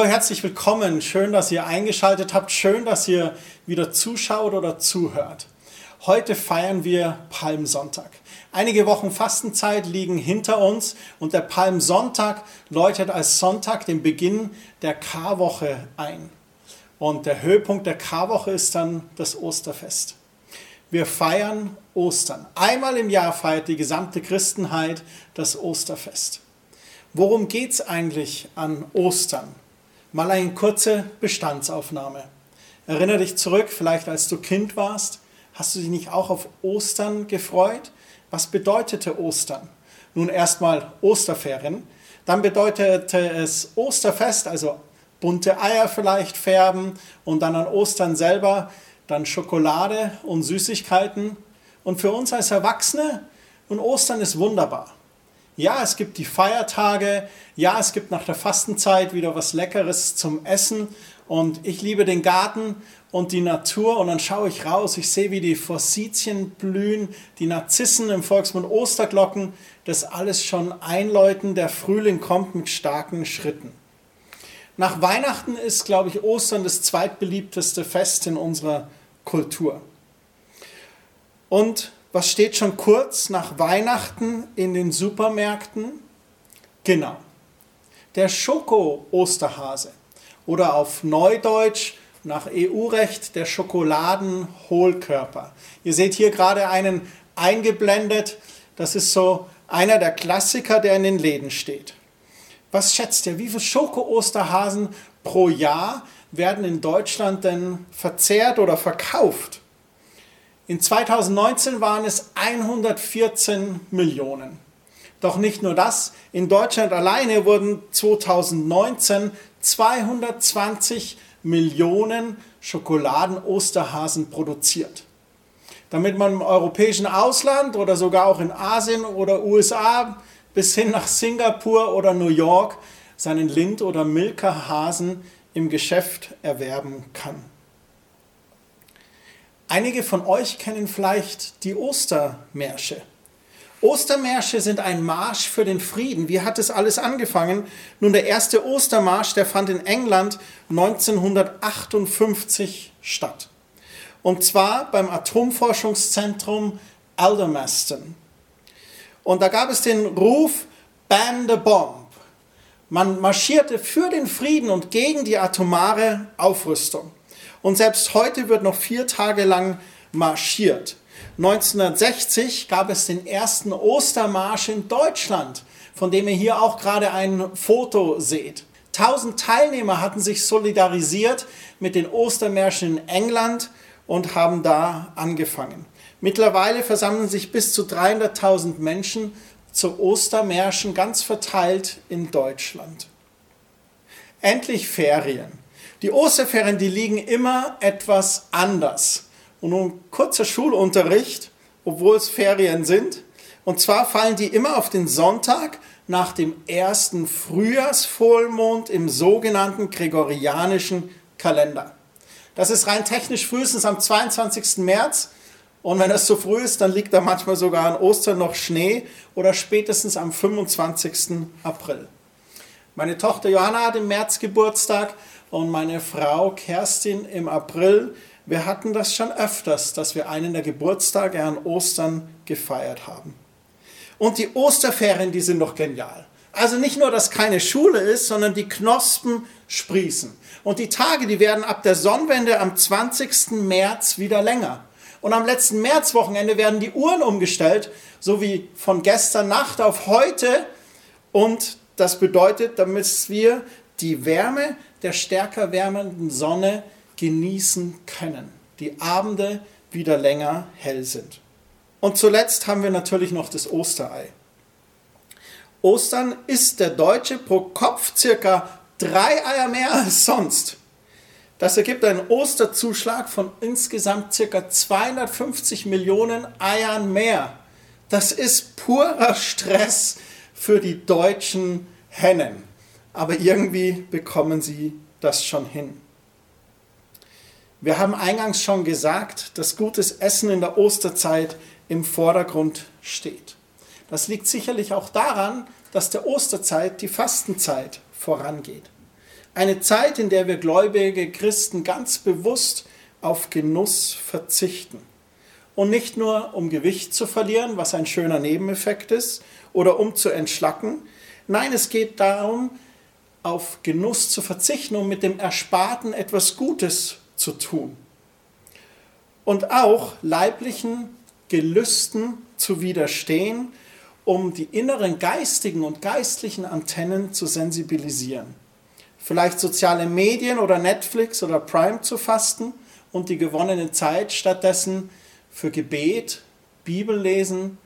Hallo, herzlich willkommen. Schön, dass ihr eingeschaltet habt. Schön, dass ihr wieder zuschaut oder zuhört. Heute feiern wir Palmsonntag. Einige Wochen Fastenzeit liegen hinter uns und der Palmsonntag läutet als Sonntag den Beginn der Karwoche ein. Und der Höhepunkt der Karwoche ist dann das Osterfest. Wir feiern Ostern. Einmal im Jahr feiert die gesamte Christenheit das Osterfest. Worum geht es eigentlich an Ostern? Mal eine kurze Bestandsaufnahme. Erinnere dich zurück, vielleicht als du Kind warst, hast du dich nicht auch auf Ostern gefreut? Was bedeutete Ostern? Nun erstmal Osterferien, dann bedeutete es Osterfest, also bunte Eier vielleicht färben und dann an Ostern selber dann Schokolade und Süßigkeiten. Und für uns als Erwachsene, und Ostern ist wunderbar. Ja, es gibt die Feiertage. Ja, es gibt nach der Fastenzeit wieder was Leckeres zum Essen. Und ich liebe den Garten und die Natur. Und dann schaue ich raus. Ich sehe, wie die Forsythien blühen, die Narzissen im Volksmund Osterglocken. Das alles schon einläuten. Der Frühling kommt mit starken Schritten. Nach Weihnachten ist, glaube ich, Ostern das zweitbeliebteste Fest in unserer Kultur. Und was steht schon kurz nach Weihnachten in den Supermärkten? Genau, der Schoko-Osterhase oder auf Neudeutsch nach EU-Recht der Schokoladenhohlkörper. Ihr seht hier gerade einen eingeblendet. Das ist so einer der Klassiker, der in den Läden steht. Was schätzt ihr, wie viele Schoko-Osterhasen pro Jahr werden in Deutschland denn verzehrt oder verkauft? In 2019 waren es 114 Millionen. Doch nicht nur das, in Deutschland alleine wurden 2019 220 Millionen Schokoladen-Osterhasen produziert. Damit man im europäischen Ausland oder sogar auch in Asien oder USA bis hin nach Singapur oder New York seinen Lind- oder Milka-Hasen im Geschäft erwerben kann. Einige von euch kennen vielleicht die Ostermärsche. Ostermärsche sind ein Marsch für den Frieden. Wie hat es alles angefangen? Nun, der erste Ostermarsch, der fand in England 1958 statt. Und zwar beim Atomforschungszentrum Aldermaston. Und da gab es den Ruf Ban the Bomb. Man marschierte für den Frieden und gegen die atomare Aufrüstung. Und selbst heute wird noch vier Tage lang marschiert. 1960 gab es den ersten Ostermarsch in Deutschland, von dem ihr hier auch gerade ein Foto seht. Tausend Teilnehmer hatten sich solidarisiert mit den Ostermärschen in England und haben da angefangen. Mittlerweile versammeln sich bis zu 300.000 Menschen zu Ostermärschen ganz verteilt in Deutschland. Endlich Ferien. Die Osterferien, die liegen immer etwas anders. Und nun kurzer Schulunterricht, obwohl es Ferien sind. Und zwar fallen die immer auf den Sonntag nach dem ersten Frühjahrsvollmond im sogenannten gregorianischen Kalender. Das ist rein technisch frühestens am 22. März und wenn es zu früh ist, dann liegt da manchmal sogar an Ostern noch Schnee oder spätestens am 25. April. Meine Tochter Johanna hat im März Geburtstag und meine Frau Kerstin im April. Wir hatten das schon öfters, dass wir einen der Geburtstage an Ostern gefeiert haben. Und die Osterferien, die sind doch genial. Also nicht nur, dass keine Schule ist, sondern die Knospen sprießen. Und die Tage, die werden ab der Sonnenwende am 20. März wieder länger. Und am letzten Märzwochenende werden die Uhren umgestellt, so wie von gestern Nacht auf heute. Und das bedeutet, damit wir die Wärme der stärker wärmenden Sonne genießen können. Die Abende wieder länger hell sind. Und zuletzt haben wir natürlich noch das Osterei. Ostern isst der Deutsche pro Kopf circa drei Eier mehr als sonst. Das ergibt einen Osterzuschlag von insgesamt ca. 250 Millionen Eiern mehr. Das ist purer Stress für die deutschen Hennen. Aber irgendwie bekommen sie das schon hin. Wir haben eingangs schon gesagt, dass gutes Essen in der Osterzeit im Vordergrund steht. Das liegt sicherlich auch daran, dass der Osterzeit die Fastenzeit vorangeht. Eine Zeit, in der wir gläubige Christen ganz bewusst auf Genuss verzichten. Und nicht nur um Gewicht zu verlieren, was ein schöner Nebeneffekt ist, oder um zu entschlacken. Nein, es geht darum, auf Genuss zu verzichten, um mit dem Ersparten etwas Gutes zu tun. Und auch leiblichen Gelüsten zu widerstehen, um die inneren geistigen und geistlichen Antennen zu sensibilisieren. Vielleicht soziale Medien oder Netflix oder Prime zu fasten und die gewonnene Zeit stattdessen für Gebet, Bibellesen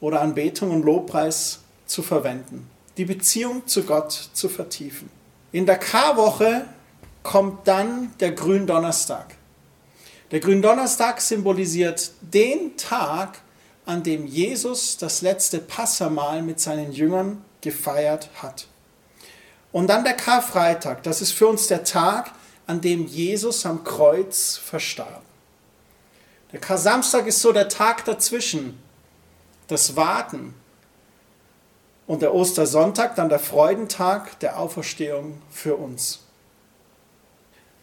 oder Anbetung und Lobpreis zu verwenden. Die Beziehung zu Gott zu vertiefen. In der Karwoche kommt dann der Gründonnerstag. Der Gründonnerstag symbolisiert den Tag, an dem Jesus das letzte Passamahl mit seinen Jüngern gefeiert hat. Und dann der Karfreitag, das ist für uns der Tag, an dem Jesus am Kreuz verstarb. Der Kar-Samstag ist so der Tag dazwischen, das Warten. Und der Ostersonntag, dann der Freudentag der Auferstehung für uns.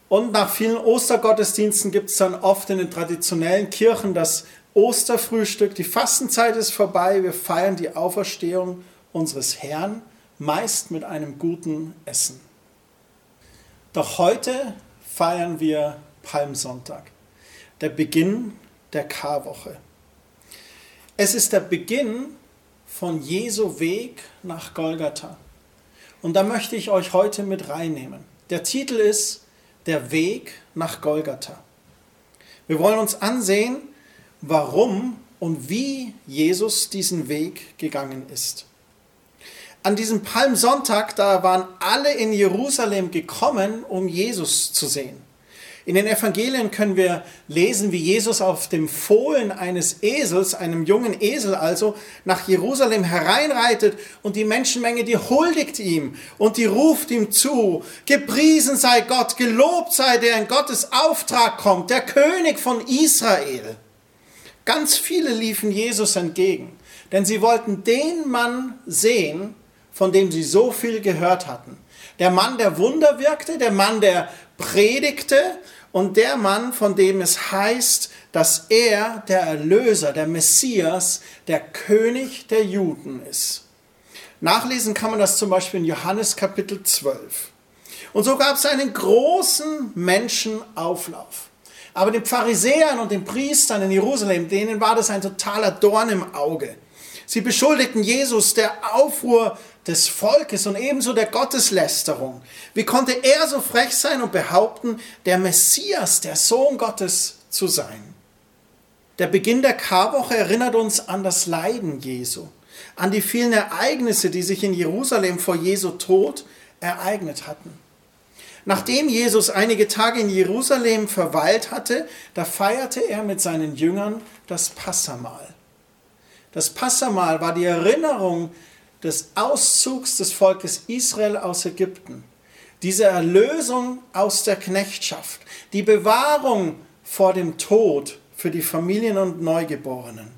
Und nach vielen Ostergottesdiensten gibt es dann oft in den traditionellen Kirchen das Osterfrühstück. Die Fastenzeit ist vorbei. Wir feiern die Auferstehung unseres Herrn, meist mit einem guten Essen. Doch heute feiern wir Palmsonntag, der Beginn der Karwoche. Es ist der Beginn von Jesu Weg nach Golgatha. Und da möchte ich euch heute mit reinnehmen. Der Titel ist der Weg nach Golgatha. Wir wollen uns ansehen, warum und wie Jesus diesen Weg gegangen ist. An diesem Palmsonntag, da waren alle in Jerusalem gekommen, um Jesus zu sehen. In den Evangelien können wir lesen, wie Jesus auf dem Fohlen eines Esels, einem jungen Esel also, nach Jerusalem hereinreitet und die Menschenmenge, die huldigt ihm und die ruft ihm zu, gepriesen sei Gott, gelobt sei der in Gottes Auftrag kommt, der König von Israel. Ganz viele liefen Jesus entgegen, denn sie wollten den Mann sehen, von dem sie so viel gehört hatten. Der Mann, der Wunder wirkte, der Mann, der predigte und der Mann, von dem es heißt, dass er der Erlöser, der Messias, der König der Juden ist. Nachlesen kann man das zum Beispiel in Johannes Kapitel 12. Und so gab es einen großen Menschenauflauf. Aber den Pharisäern und den Priestern in Jerusalem, denen war das ein totaler Dorn im Auge. Sie beschuldigten Jesus der Aufruhr des Volkes und ebenso der Gotteslästerung. Wie konnte er so frech sein und behaupten, der Messias, der Sohn Gottes zu sein? Der Beginn der Karwoche erinnert uns an das Leiden Jesu, an die vielen Ereignisse, die sich in Jerusalem vor Jesu Tod ereignet hatten. Nachdem Jesus einige Tage in Jerusalem verweilt hatte, da feierte er mit seinen Jüngern das Passamahl. Das Passamahl war die Erinnerung des Auszugs des Volkes Israel aus Ägypten, diese Erlösung aus der Knechtschaft, die Bewahrung vor dem Tod für die Familien und Neugeborenen.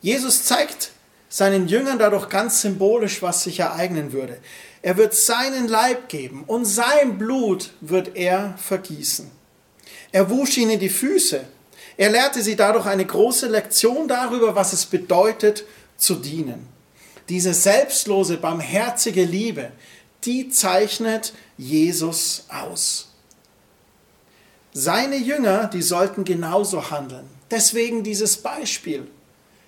Jesus zeigt seinen Jüngern dadurch ganz symbolisch, was sich ereignen würde. Er wird seinen Leib geben und sein Blut wird er vergießen. Er wusch ihnen die Füße. Er lehrte sie dadurch eine große Lektion darüber, was es bedeutet, zu dienen. Diese selbstlose, barmherzige Liebe, die zeichnet Jesus aus. Seine Jünger, die sollten genauso handeln. Deswegen dieses Beispiel.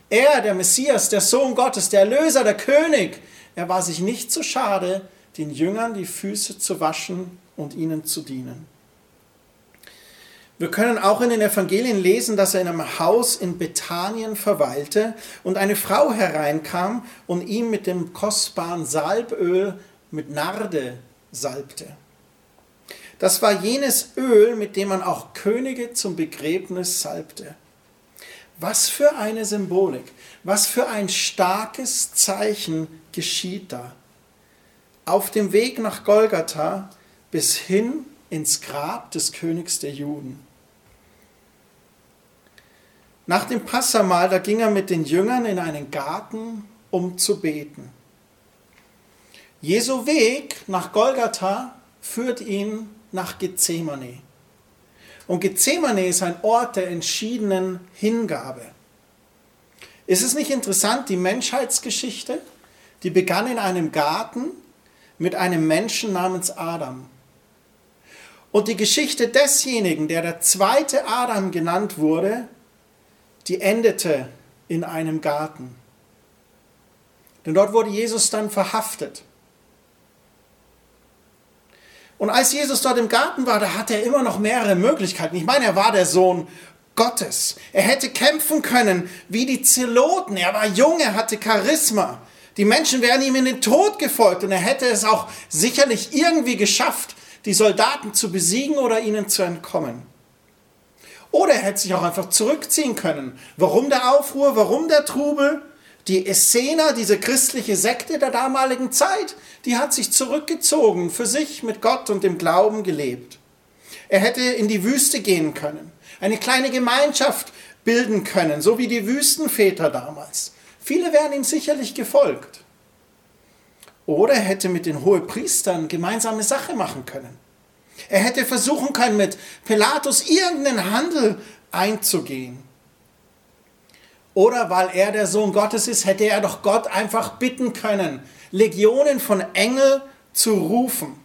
Er, der Messias, der Sohn Gottes, der Erlöser, der König, er war sich nicht zu schade, den Jüngern die Füße zu waschen und ihnen zu dienen. Wir können auch in den Evangelien lesen, dass er in einem Haus in Bethanien verweilte und eine Frau hereinkam und ihm mit dem kostbaren Salböl mit Narde salbte. Das war jenes Öl, mit dem man auch Könige zum Begräbnis salbte. Was für eine Symbolik, was für ein starkes Zeichen geschieht da. Auf dem Weg nach Golgatha bis hin ins Grab des Königs der Juden. Nach dem Passamal, da ging er mit den Jüngern in einen Garten, um zu beten. Jesu Weg nach Golgatha führt ihn nach Gethsemane. Und Gethsemane ist ein Ort der entschiedenen Hingabe. Ist es nicht interessant, die Menschheitsgeschichte, die begann in einem Garten mit einem Menschen namens Adam. Und die Geschichte desjenigen, der der zweite Adam genannt wurde, die endete in einem Garten. Denn dort wurde Jesus dann verhaftet. Und als Jesus dort im Garten war, da hatte er immer noch mehrere Möglichkeiten. Ich meine, er war der Sohn Gottes. Er hätte kämpfen können wie die Zeloten. Er war jung, er hatte Charisma. Die Menschen wären ihm in den Tod gefolgt und er hätte es auch sicherlich irgendwie geschafft, die Soldaten zu besiegen oder ihnen zu entkommen. Oder er hätte sich auch einfach zurückziehen können. Warum der Aufruhr? Warum der Trubel? Die Essener, diese christliche Sekte der damaligen Zeit, die hat sich zurückgezogen, für sich mit Gott und dem Glauben gelebt. Er hätte in die Wüste gehen können, eine kleine Gemeinschaft bilden können, so wie die Wüstenväter damals. Viele wären ihm sicherlich gefolgt. Oder er hätte mit den Hohepriestern gemeinsame Sache machen können. Er hätte versuchen können, mit Pilatus irgendeinen Handel einzugehen. Oder weil er der Sohn Gottes ist, hätte er doch Gott einfach bitten können, Legionen von Engel zu rufen.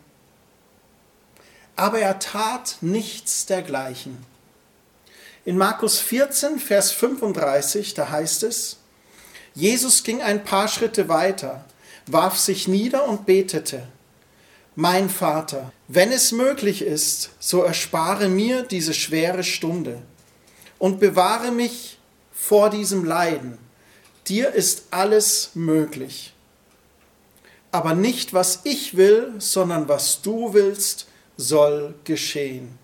Aber er tat nichts dergleichen. In Markus 14, Vers 35, da heißt es, Jesus ging ein paar Schritte weiter, warf sich nieder und betete, Mein Vater, wenn es möglich ist, so erspare mir diese schwere Stunde und bewahre mich vor diesem Leiden. Dir ist alles möglich aber nicht was ich will, sondern was du willst, soll geschehen.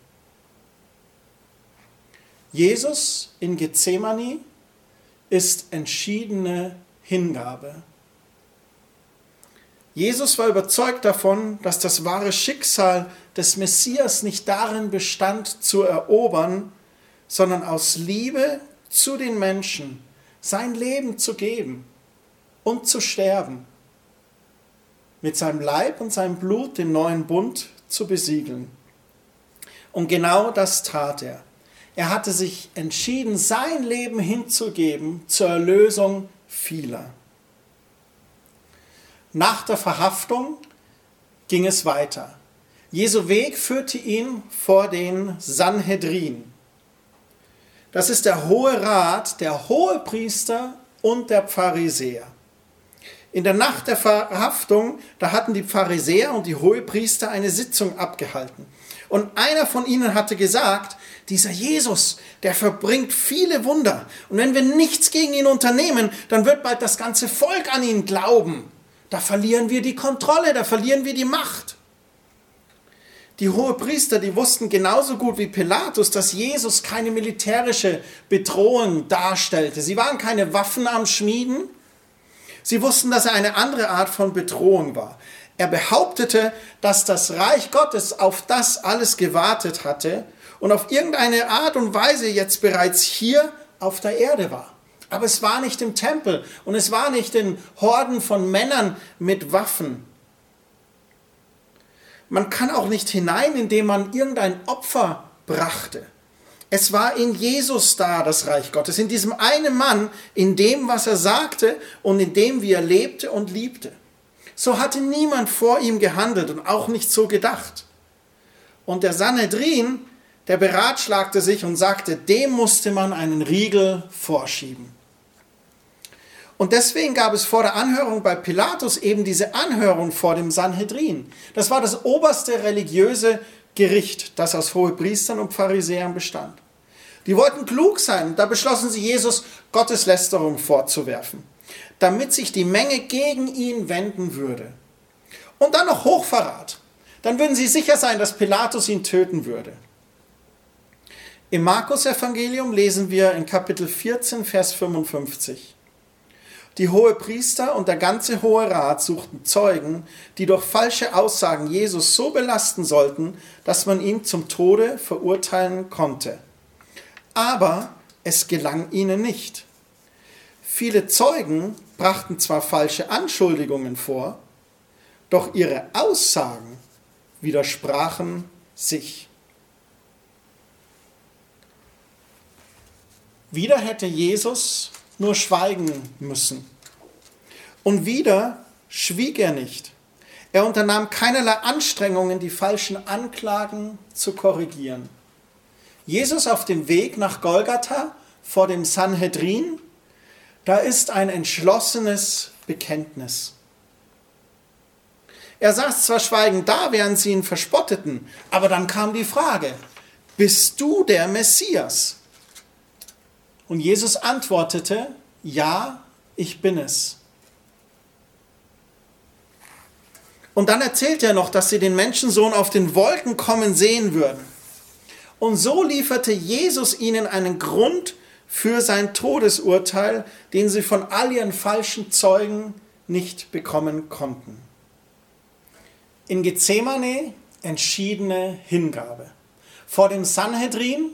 Jesus in Gethsemane ist entschiedene Hingabe. Jesus war überzeugt davon, dass das wahre Schicksal des Messias nicht darin bestand, zu erobern, sondern aus Liebe zu den Menschen sein Leben zu geben und zu sterben mit seinem Leib und seinem Blut den neuen Bund zu besiegeln. Und genau das tat er. Er hatte sich entschieden, sein Leben hinzugeben zur Erlösung vieler. Nach der Verhaftung ging es weiter. Jesu Weg führte ihn vor den Sanhedrin. Das ist der Hohe Rat, der Hohepriester und der Pharisäer. In der Nacht der Verhaftung, da hatten die Pharisäer und die Hohepriester eine Sitzung abgehalten. Und einer von ihnen hatte gesagt, dieser Jesus, der verbringt viele Wunder. Und wenn wir nichts gegen ihn unternehmen, dann wird bald das ganze Volk an ihn glauben. Da verlieren wir die Kontrolle, da verlieren wir die Macht. Die Hohepriester, die wussten genauso gut wie Pilatus, dass Jesus keine militärische Bedrohung darstellte. Sie waren keine Waffen am Schmieden, Sie wussten, dass er eine andere Art von Bedrohung war. Er behauptete, dass das Reich Gottes auf das alles gewartet hatte und auf irgendeine Art und Weise jetzt bereits hier auf der Erde war. Aber es war nicht im Tempel und es war nicht in Horden von Männern mit Waffen. Man kann auch nicht hinein, indem man irgendein Opfer brachte. Es war in Jesus da, das Reich Gottes, in diesem einen Mann, in dem, was er sagte und in dem, wie er lebte und liebte. So hatte niemand vor ihm gehandelt und auch nicht so gedacht. Und der Sanhedrin, der beratschlagte sich und sagte, dem musste man einen Riegel vorschieben. Und deswegen gab es vor der Anhörung bei Pilatus eben diese Anhörung vor dem Sanhedrin. Das war das oberste religiöse Gericht, das aus Hohepriestern und Pharisäern bestand. Die wollten klug sein, da beschlossen sie Jesus Gotteslästerung vorzuwerfen, damit sich die Menge gegen ihn wenden würde. Und dann noch Hochverrat. Dann würden sie sicher sein, dass Pilatus ihn töten würde. Im Markus-Evangelium lesen wir in Kapitel 14, Vers 55. Die hohe Priester und der ganze Hohe Rat suchten Zeugen, die durch falsche Aussagen Jesus so belasten sollten, dass man ihn zum Tode verurteilen konnte. Aber es gelang ihnen nicht. Viele Zeugen brachten zwar falsche Anschuldigungen vor, doch ihre Aussagen widersprachen sich. Wieder hätte Jesus nur schweigen müssen. Und wieder schwieg er nicht. Er unternahm keinerlei Anstrengungen, die falschen Anklagen zu korrigieren. Jesus auf dem Weg nach Golgatha vor dem Sanhedrin, da ist ein entschlossenes Bekenntnis. Er saß zwar schweigend da, während sie ihn verspotteten, aber dann kam die Frage, bist du der Messias? Und Jesus antwortete, ja, ich bin es. Und dann erzählt er noch, dass sie den Menschensohn auf den Wolken kommen sehen würden. Und so lieferte Jesus ihnen einen Grund für sein Todesurteil, den sie von all ihren falschen Zeugen nicht bekommen konnten. In Gethsemane entschiedene Hingabe. Vor dem Sanhedrin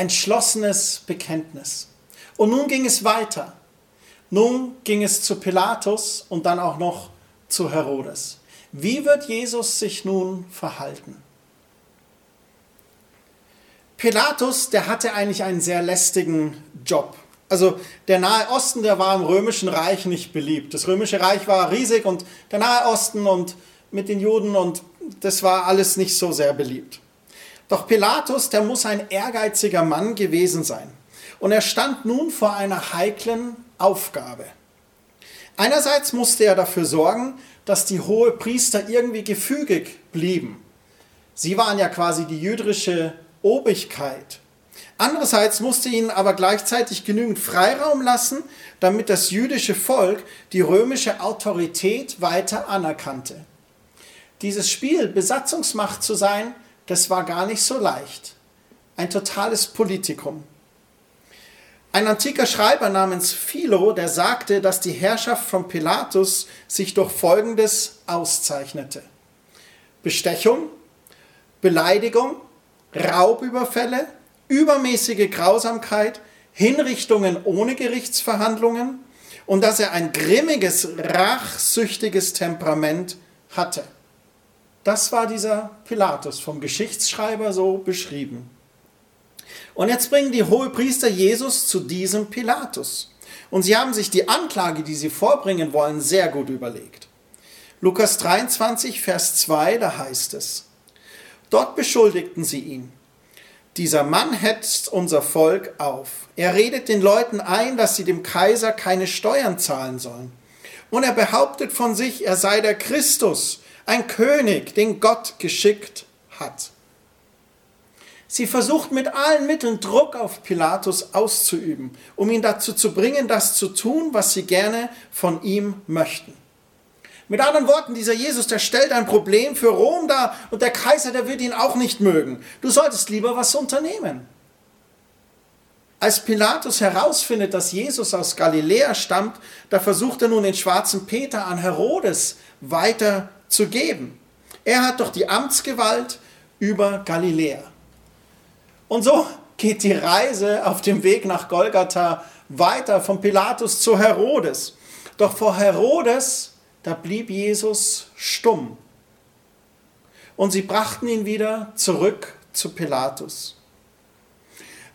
entschlossenes Bekenntnis. Und nun ging es weiter. Nun ging es zu Pilatus und dann auch noch zu Herodes. Wie wird Jesus sich nun verhalten? Pilatus, der hatte eigentlich einen sehr lästigen Job. Also der Nahe Osten, der war im römischen Reich nicht beliebt. Das römische Reich war riesig und der Nahe Osten und mit den Juden und das war alles nicht so sehr beliebt. Doch Pilatus, der muss ein ehrgeiziger Mann gewesen sein. Und er stand nun vor einer heiklen Aufgabe. Einerseits musste er dafür sorgen, dass die hohe Priester irgendwie gefügig blieben. Sie waren ja quasi die jüdische Obrigkeit. Andererseits musste ihnen aber gleichzeitig genügend Freiraum lassen, damit das jüdische Volk die römische Autorität weiter anerkannte. Dieses Spiel, Besatzungsmacht zu sein, das war gar nicht so leicht. Ein totales Politikum. Ein antiker Schreiber namens Philo, der sagte, dass die Herrschaft von Pilatus sich durch Folgendes auszeichnete. Bestechung, Beleidigung, Raubüberfälle, übermäßige Grausamkeit, Hinrichtungen ohne Gerichtsverhandlungen und dass er ein grimmiges, rachsüchtiges Temperament hatte. Das war dieser Pilatus vom Geschichtsschreiber so beschrieben. Und jetzt bringen die Hohepriester Jesus zu diesem Pilatus. Und sie haben sich die Anklage, die sie vorbringen wollen, sehr gut überlegt. Lukas 23, Vers 2, da heißt es, Dort beschuldigten sie ihn. Dieser Mann hetzt unser Volk auf. Er redet den Leuten ein, dass sie dem Kaiser keine Steuern zahlen sollen. Und er behauptet von sich, er sei der Christus, ein König, den Gott geschickt hat. Sie versucht mit allen Mitteln Druck auf Pilatus auszuüben, um ihn dazu zu bringen, das zu tun, was sie gerne von ihm möchten. Mit anderen Worten, dieser Jesus, der stellt ein Problem für Rom dar und der Kaiser, der wird ihn auch nicht mögen. Du solltest lieber was unternehmen. Als Pilatus herausfindet, dass Jesus aus Galiläa stammt, da versucht er nun den schwarzen Peter an Herodes weiter zu geben. Er hat doch die Amtsgewalt über Galiläa. Und so geht die Reise auf dem Weg nach Golgatha weiter von Pilatus zu Herodes. Doch vor Herodes, da blieb Jesus stumm. Und sie brachten ihn wieder zurück zu Pilatus.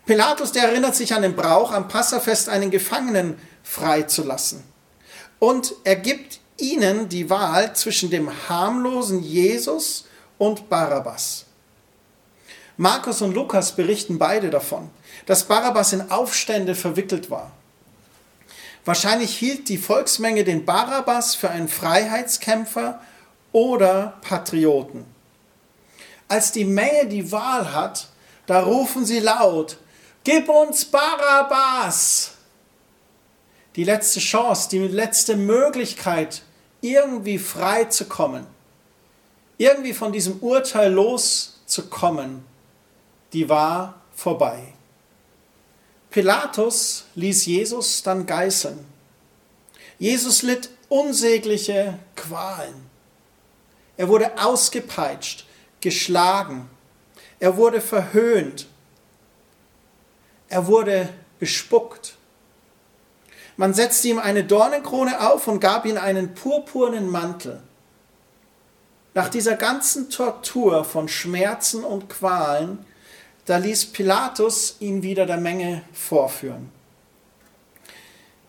Pilatus, der erinnert sich an den Brauch, am Passafest einen Gefangenen freizulassen. Und er gibt ihnen die Wahl zwischen dem harmlosen Jesus und Barabbas. Markus und Lukas berichten beide davon, dass Barabbas in Aufstände verwickelt war. Wahrscheinlich hielt die Volksmenge den Barabbas für einen Freiheitskämpfer oder Patrioten. Als die Menge die Wahl hat, da rufen sie laut, Gib uns Barabbas! Die letzte Chance, die letzte Möglichkeit, irgendwie frei zu kommen, irgendwie von diesem Urteil loszukommen, die war vorbei. Pilatus ließ Jesus dann geißeln. Jesus litt unsägliche Qualen. Er wurde ausgepeitscht, geschlagen. Er wurde verhöhnt. Er wurde bespuckt. Man setzte ihm eine Dornenkrone auf und gab ihm einen purpurnen Mantel. Nach dieser ganzen Tortur von Schmerzen und Qualen, da ließ Pilatus ihn wieder der Menge vorführen.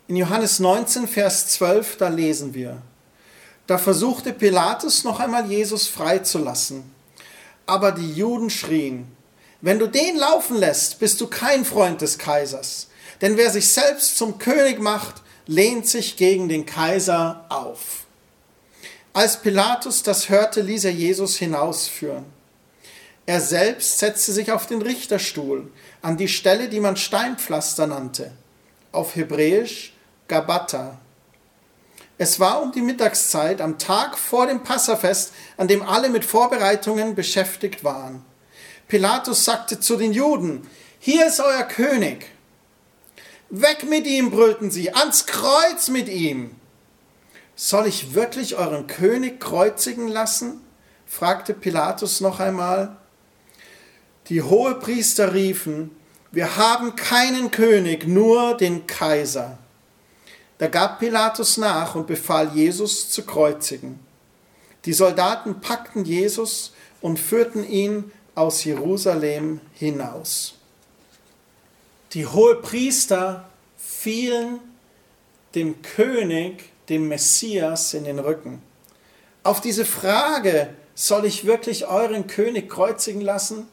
In Johannes 19, Vers 12, da lesen wir, da versuchte Pilatus noch einmal Jesus freizulassen. Aber die Juden schrien, wenn du den laufen lässt, bist du kein Freund des Kaisers. Denn wer sich selbst zum König macht, lehnt sich gegen den Kaiser auf. Als Pilatus das hörte, ließ er Jesus hinausführen. Er selbst setzte sich auf den Richterstuhl, an die Stelle, die man Steinpflaster nannte, auf Hebräisch Gabata. Es war um die Mittagszeit am Tag vor dem Passafest, an dem alle mit Vorbereitungen beschäftigt waren. Pilatus sagte zu den Juden, hier ist euer König. Weg mit ihm, brüllten sie, ans Kreuz mit ihm. Soll ich wirklich euren König kreuzigen lassen? fragte Pilatus noch einmal. Die Hohepriester riefen, wir haben keinen König, nur den Kaiser. Da gab Pilatus nach und befahl Jesus zu kreuzigen. Die Soldaten packten Jesus und führten ihn aus Jerusalem hinaus. Die Hohepriester fielen dem König, dem Messias, in den Rücken. Auf diese Frage, soll ich wirklich euren König kreuzigen lassen?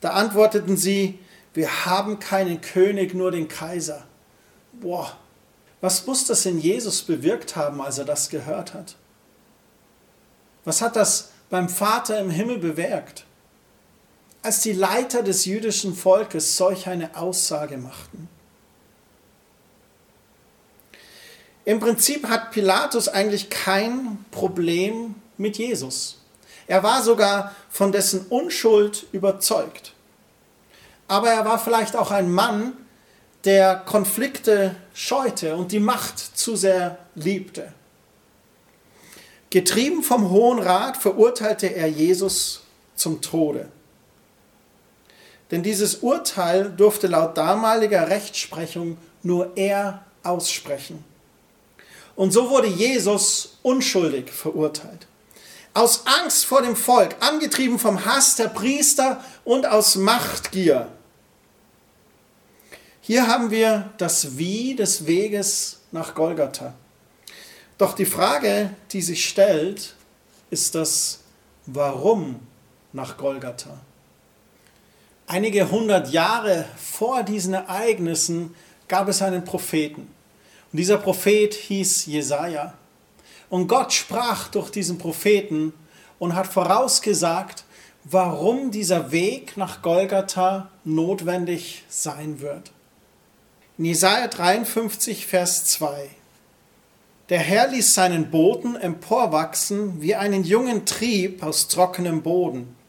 Da antworteten sie, wir haben keinen König, nur den Kaiser. Boah, was muss das in Jesus bewirkt haben, als er das gehört hat? Was hat das beim Vater im Himmel bewirkt? Als die Leiter des jüdischen Volkes solch eine Aussage machten. Im Prinzip hat Pilatus eigentlich kein Problem mit Jesus. Er war sogar von dessen Unschuld überzeugt. Aber er war vielleicht auch ein Mann, der Konflikte scheute und die Macht zu sehr liebte. Getrieben vom Hohen Rat verurteilte er Jesus zum Tode. Denn dieses Urteil durfte laut damaliger Rechtsprechung nur er aussprechen. Und so wurde Jesus unschuldig verurteilt. Aus Angst vor dem Volk, angetrieben vom Hass der Priester und aus Machtgier hier haben wir das Wie des Weges nach Golgatha. Doch die Frage, die sich stellt, ist das Warum nach Golgatha. Einige hundert Jahre vor diesen Ereignissen gab es einen Propheten. Und dieser Prophet hieß Jesaja. Und Gott sprach durch diesen Propheten und hat vorausgesagt, warum dieser Weg nach Golgatha notwendig sein wird. In Jesaja 53, Vers 2. Der Herr ließ seinen Boden emporwachsen wie einen jungen Trieb aus trockenem Boden.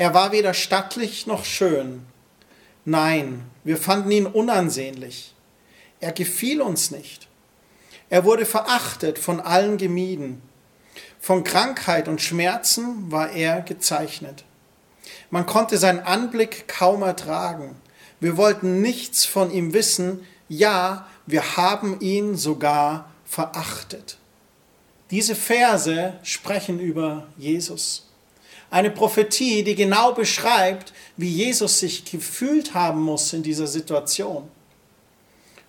Er war weder stattlich noch schön. Nein, wir fanden ihn unansehnlich. Er gefiel uns nicht. Er wurde verachtet, von allen gemieden. Von Krankheit und Schmerzen war er gezeichnet. Man konnte seinen Anblick kaum ertragen. Wir wollten nichts von ihm wissen. Ja, wir haben ihn sogar verachtet. Diese Verse sprechen über Jesus. Eine Prophetie, die genau beschreibt, wie Jesus sich gefühlt haben muss in dieser Situation.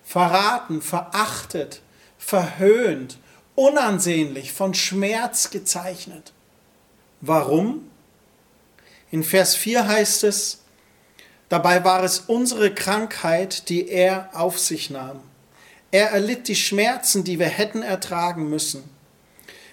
Verraten, verachtet, verhöhnt, unansehnlich, von Schmerz gezeichnet. Warum? In Vers 4 heißt es, Dabei war es unsere Krankheit, die er auf sich nahm. Er erlitt die Schmerzen, die wir hätten ertragen müssen.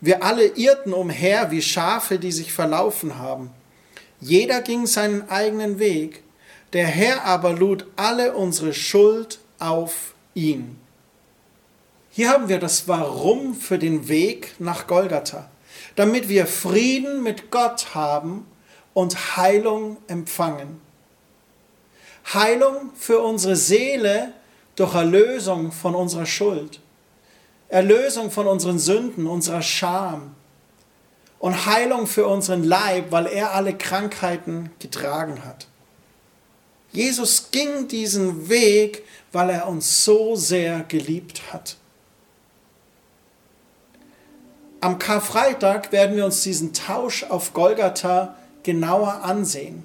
Wir alle irrten umher wie Schafe, die sich verlaufen haben. Jeder ging seinen eigenen Weg. Der Herr aber lud alle unsere Schuld auf ihn. Hier haben wir das Warum für den Weg nach Golgatha, damit wir Frieden mit Gott haben und Heilung empfangen. Heilung für unsere Seele durch Erlösung von unserer Schuld. Erlösung von unseren Sünden, unserer Scham. Und Heilung für unseren Leib, weil er alle Krankheiten getragen hat. Jesus ging diesen Weg, weil er uns so sehr geliebt hat. Am Karfreitag werden wir uns diesen Tausch auf Golgatha genauer ansehen.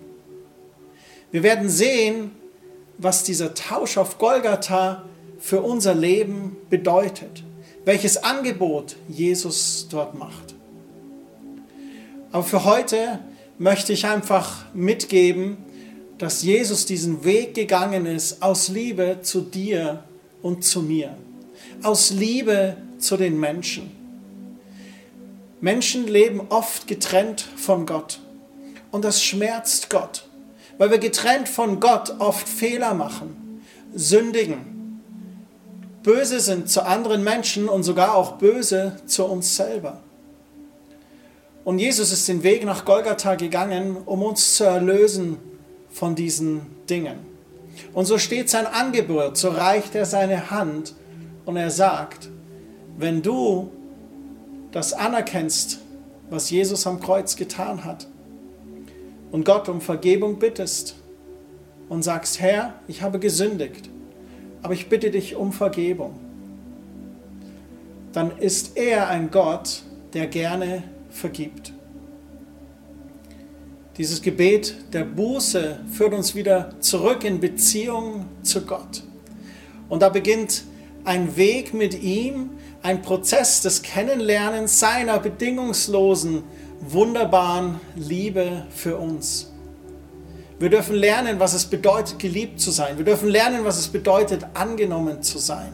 Wir werden sehen, was dieser Tausch auf Golgatha für unser Leben bedeutet, welches Angebot Jesus dort macht. Aber für heute möchte ich einfach mitgeben, dass Jesus diesen Weg gegangen ist aus Liebe zu dir und zu mir, aus Liebe zu den Menschen. Menschen leben oft getrennt von Gott und das schmerzt Gott, weil wir getrennt von Gott oft Fehler machen, sündigen, böse sind zu anderen Menschen und sogar auch böse zu uns selber. Und Jesus ist den Weg nach Golgatha gegangen, um uns zu erlösen von diesen Dingen. Und so steht sein Angebot, so reicht er seine Hand und er sagt, wenn du das anerkennst, was Jesus am Kreuz getan hat, und Gott um Vergebung bittest und sagst, Herr, ich habe gesündigt, aber ich bitte dich um Vergebung, dann ist er ein Gott, der gerne vergibt. Dieses Gebet der Buße führt uns wieder zurück in Beziehung zu Gott. Und da beginnt ein Weg mit ihm, ein Prozess des Kennenlernens seiner bedingungslosen wunderbaren Liebe für uns. Wir dürfen lernen, was es bedeutet, geliebt zu sein. Wir dürfen lernen, was es bedeutet, angenommen zu sein.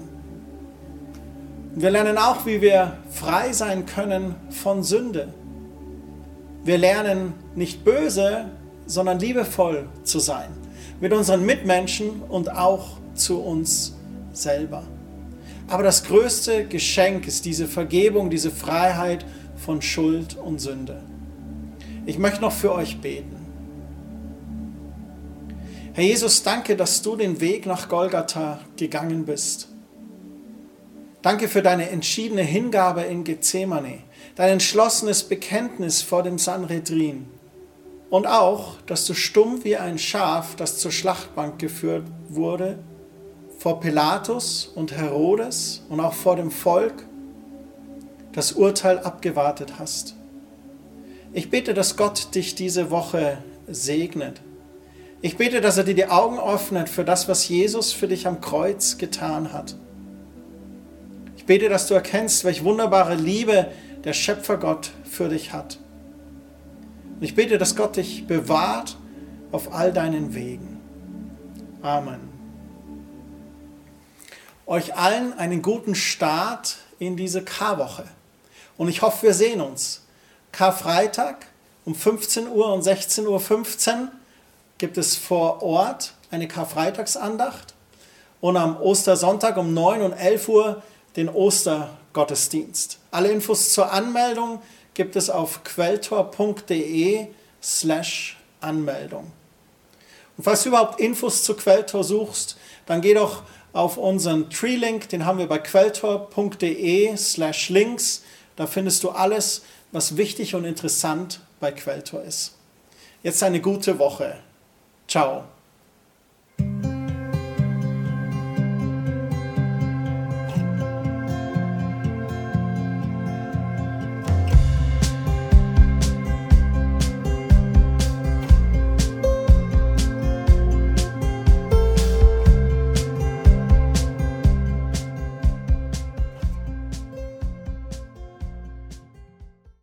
Wir lernen auch, wie wir frei sein können von Sünde. Wir lernen nicht böse, sondern liebevoll zu sein. Mit unseren Mitmenschen und auch zu uns selber. Aber das größte Geschenk ist diese Vergebung, diese Freiheit von Schuld und Sünde. Ich möchte noch für euch beten. Herr Jesus, danke, dass du den Weg nach Golgatha gegangen bist. Danke für deine entschiedene Hingabe in Gethsemane, dein entschlossenes Bekenntnis vor dem Sanhedrin und auch, dass du stumm wie ein Schaf, das zur Schlachtbank geführt wurde, vor Pilatus und Herodes und auch vor dem Volk das Urteil abgewartet hast. Ich bete, dass Gott dich diese Woche segnet. Ich bete, dass er dir die Augen öffnet für das, was Jesus für dich am Kreuz getan hat. Ich bete, dass du erkennst, welche wunderbare Liebe der Schöpfergott für dich hat. Und ich bete, dass Gott dich bewahrt auf all deinen Wegen. Amen. Euch allen einen guten Start in diese Karwoche. Und ich hoffe, wir sehen uns. Karfreitag um 15 Uhr und 16.15 Uhr gibt es vor Ort eine Karfreitagsandacht und am Ostersonntag um 9 und 11 Uhr den Ostergottesdienst. Alle Infos zur Anmeldung gibt es auf quelltor.de slash Anmeldung. Und falls du überhaupt Infos zu Quelltor suchst, dann geh doch auf unseren Tree-Link, den haben wir bei quelltor.de slash links. Da findest du alles, was wichtig und interessant bei Quelltor ist. Jetzt eine gute Woche. Tchau!